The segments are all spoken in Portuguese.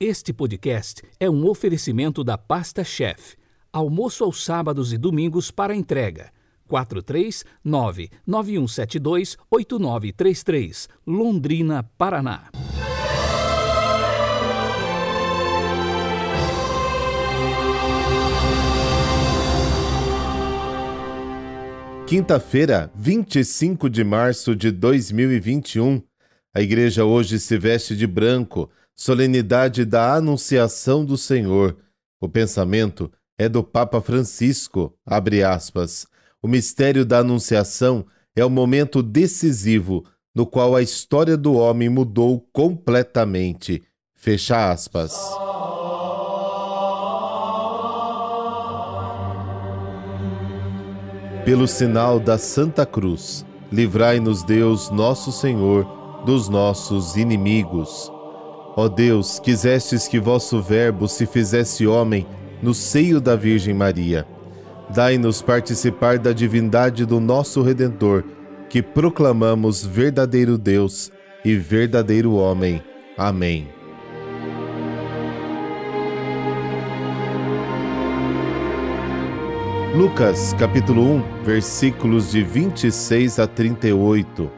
Este podcast é um oferecimento da Pasta Chef. Almoço aos sábados e domingos para entrega. 439-9172-8933, Londrina, Paraná. Quinta-feira, 25 de março de 2021. A igreja hoje se veste de branco, solenidade da Anunciação do Senhor. O pensamento é do Papa Francisco, abre aspas. O mistério da Anunciação é o momento decisivo no qual a história do homem mudou completamente. Fecha aspas. Pelo sinal da Santa Cruz, livrai-nos Deus, nosso Senhor, dos nossos inimigos. Ó Deus, quisestes que vosso Verbo se fizesse homem no seio da Virgem Maria. Dai-nos participar da divindade do nosso Redentor, que proclamamos verdadeiro Deus e verdadeiro homem. Amém. Lucas, capítulo 1, versículos de 26 a 38.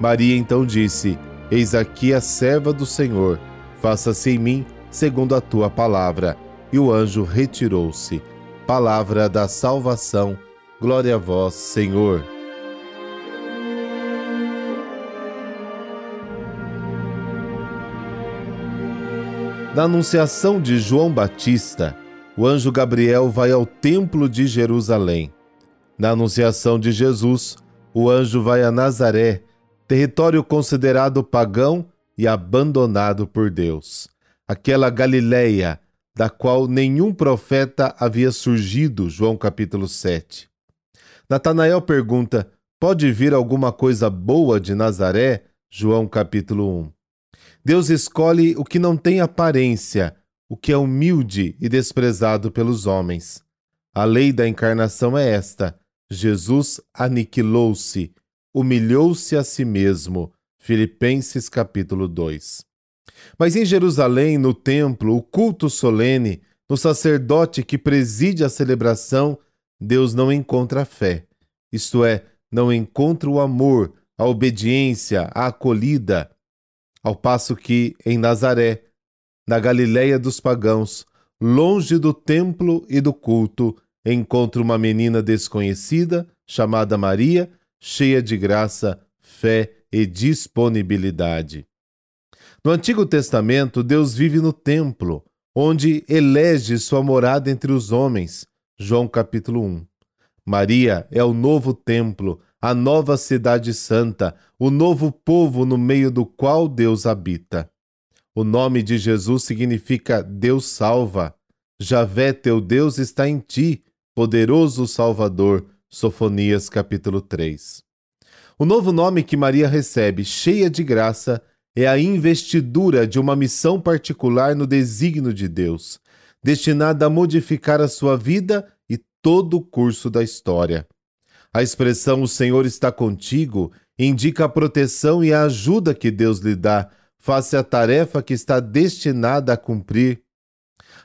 Maria então disse: Eis aqui a serva do Senhor, faça-se em mim segundo a tua palavra. E o anjo retirou-se. Palavra da salvação. Glória a vós, Senhor. Na anunciação de João Batista, o anjo Gabriel vai ao Templo de Jerusalém. Na anunciação de Jesus, o anjo vai a Nazaré, território considerado pagão e abandonado por Deus. Aquela Galileia da qual nenhum profeta havia surgido, João capítulo 7. Natanael pergunta: Pode vir alguma coisa boa de Nazaré? João capítulo 1. Deus escolhe o que não tem aparência, o que é humilde e desprezado pelos homens. A lei da encarnação é esta: Jesus aniquilou-se, humilhou-se a si mesmo. Filipenses capítulo 2. Mas em Jerusalém, no templo, o culto solene, no sacerdote que preside a celebração, Deus não encontra a fé, isto é, não encontra o amor, a obediência, a acolhida, ao passo que, em Nazaré, na Galiléia dos pagãos, longe do templo e do culto, encontra uma menina desconhecida, chamada Maria, cheia de graça, fé e disponibilidade. No Antigo Testamento, Deus vive no templo, onde elege sua morada entre os homens. João capítulo 1. Maria é o novo templo, a nova cidade santa, o novo povo no meio do qual Deus habita. O nome de Jesus significa Deus salva. Javé, teu Deus, está em ti, poderoso Salvador. Sofonias capítulo 3. O novo nome que Maria recebe, cheia de graça, é a investidura de uma missão particular no desígnio de Deus. destinada a modificar a sua vida e todo o curso da história. A expressão O Senhor está contigo indica a proteção e a ajuda que Deus lhe dá face à tarefa que está destinada a cumprir.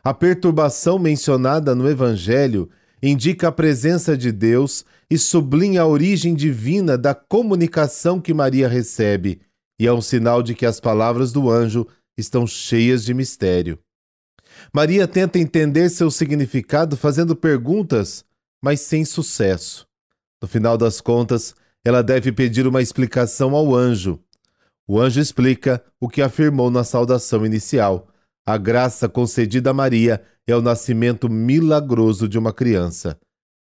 A perturbação mencionada no Evangelho indica a presença de Deus e sublinha a origem divina da comunicação que Maria recebe, e é um sinal de que as palavras do anjo estão cheias de mistério. Maria tenta entender seu significado fazendo perguntas, mas sem sucesso. No final das contas, ela deve pedir uma explicação ao anjo. O anjo explica o que afirmou na saudação inicial. A graça concedida a Maria é o nascimento milagroso de uma criança.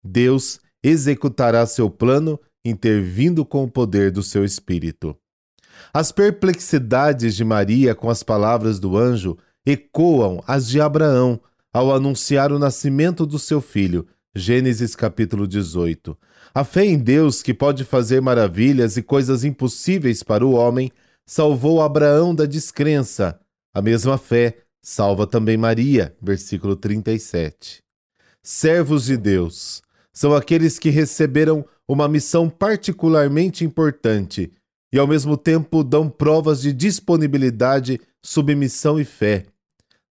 Deus executará seu plano intervindo com o poder do seu espírito. As perplexidades de Maria com as palavras do anjo ecoam as de Abraão ao anunciar o nascimento do seu filho. Gênesis capítulo 18. A fé em Deus, que pode fazer maravilhas e coisas impossíveis para o homem, salvou Abraão da descrença. A mesma fé salva também Maria, versículo 37. Servos de Deus são aqueles que receberam uma missão particularmente importante e, ao mesmo tempo, dão provas de disponibilidade, submissão e fé.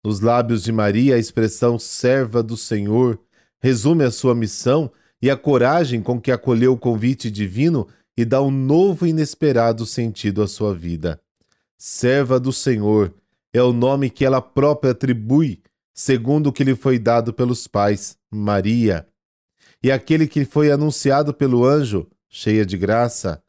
Nos lábios de Maria, a expressão serva do Senhor resume a sua missão e a coragem com que acolheu o convite divino e dá um novo e inesperado sentido à sua vida. Serva do Senhor é o nome que ela própria atribui, segundo o que lhe foi dado pelos pais, Maria. E aquele que foi anunciado pelo anjo, cheia de graça.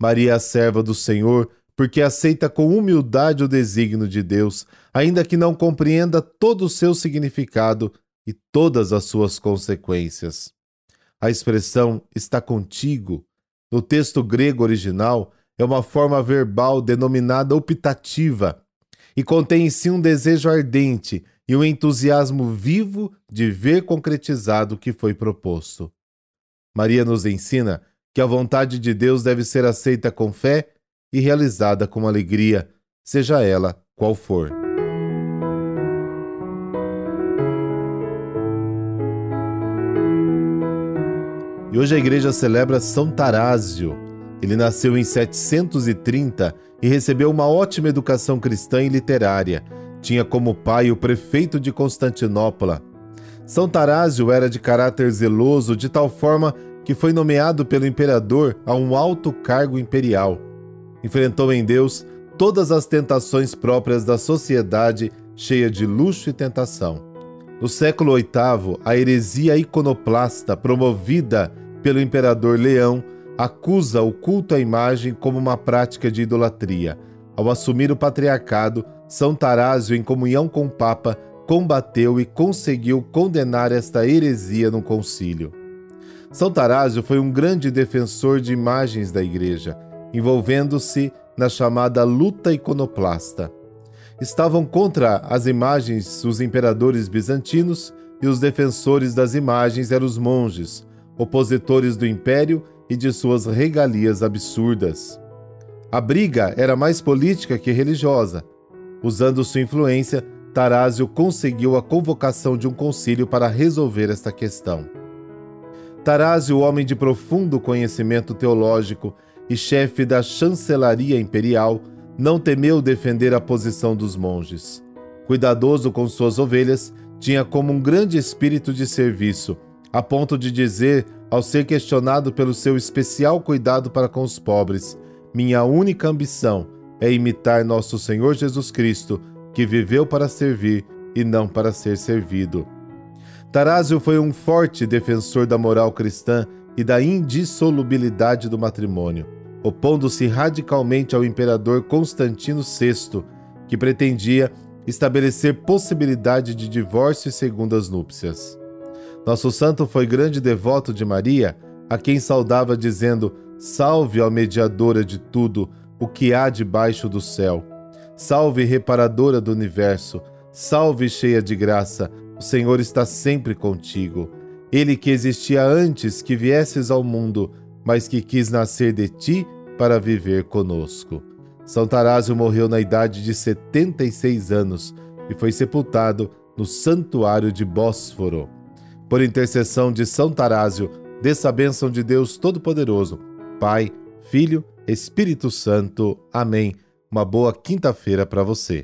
Maria serva do Senhor, porque aceita com humildade o desígnio de Deus, ainda que não compreenda todo o seu significado e todas as suas consequências. A expressão está contigo, no texto grego original, é uma forma verbal denominada optativa, e contém em si um desejo ardente e um entusiasmo vivo de ver concretizado o que foi proposto. Maria nos ensina que a vontade de Deus deve ser aceita com fé e realizada com alegria, seja ela qual for. E hoje a igreja celebra São Tarásio. Ele nasceu em 730 e recebeu uma ótima educação cristã e literária. Tinha como pai o prefeito de Constantinopla. São Tarásio era de caráter zeloso, de tal forma que foi nomeado pelo imperador a um alto cargo imperial. Enfrentou em Deus todas as tentações próprias da sociedade cheia de luxo e tentação. No século VIII, a heresia iconoplasta promovida pelo imperador Leão acusa o culto à imagem como uma prática de idolatria. Ao assumir o patriarcado, São Tarásio, em comunhão com o Papa, combateu e conseguiu condenar esta heresia no concílio. São Tarásio foi um grande defensor de imagens da Igreja, envolvendo-se na chamada luta iconoplasta. Estavam contra as imagens os imperadores bizantinos e os defensores das imagens eram os monges, opositores do império e de suas regalias absurdas. A briga era mais política que religiosa. Usando sua influência, Tarásio conseguiu a convocação de um concílio para resolver esta questão. Tarásio, homem de profundo conhecimento teológico e chefe da chancelaria imperial, não temeu defender a posição dos monges. Cuidadoso com suas ovelhas, tinha como um grande espírito de serviço, a ponto de dizer ao ser questionado pelo seu especial cuidado para com os pobres. Minha única ambição é imitar nosso Senhor Jesus Cristo, que viveu para servir e não para ser servido. Tarásio foi um forte defensor da moral cristã e da indissolubilidade do matrimônio, opondo-se radicalmente ao imperador Constantino VI, que pretendia estabelecer possibilidade de divórcio e segundas núpcias. Nosso santo foi grande devoto de Maria, a quem saudava dizendo: Salve, ó mediadora de tudo o que há debaixo do céu. Salve, reparadora do universo. Salve, cheia de graça. O Senhor está sempre contigo. Ele que existia antes que viesses ao mundo, mas que quis nascer de ti para viver conosco. São Tarásio morreu na idade de 76 anos e foi sepultado no Santuário de Bósforo. Por intercessão de São Tarásio, dessa bênção de Deus Todo-Poderoso, Pai, Filho, Espírito Santo. Amém. Uma boa quinta-feira para você.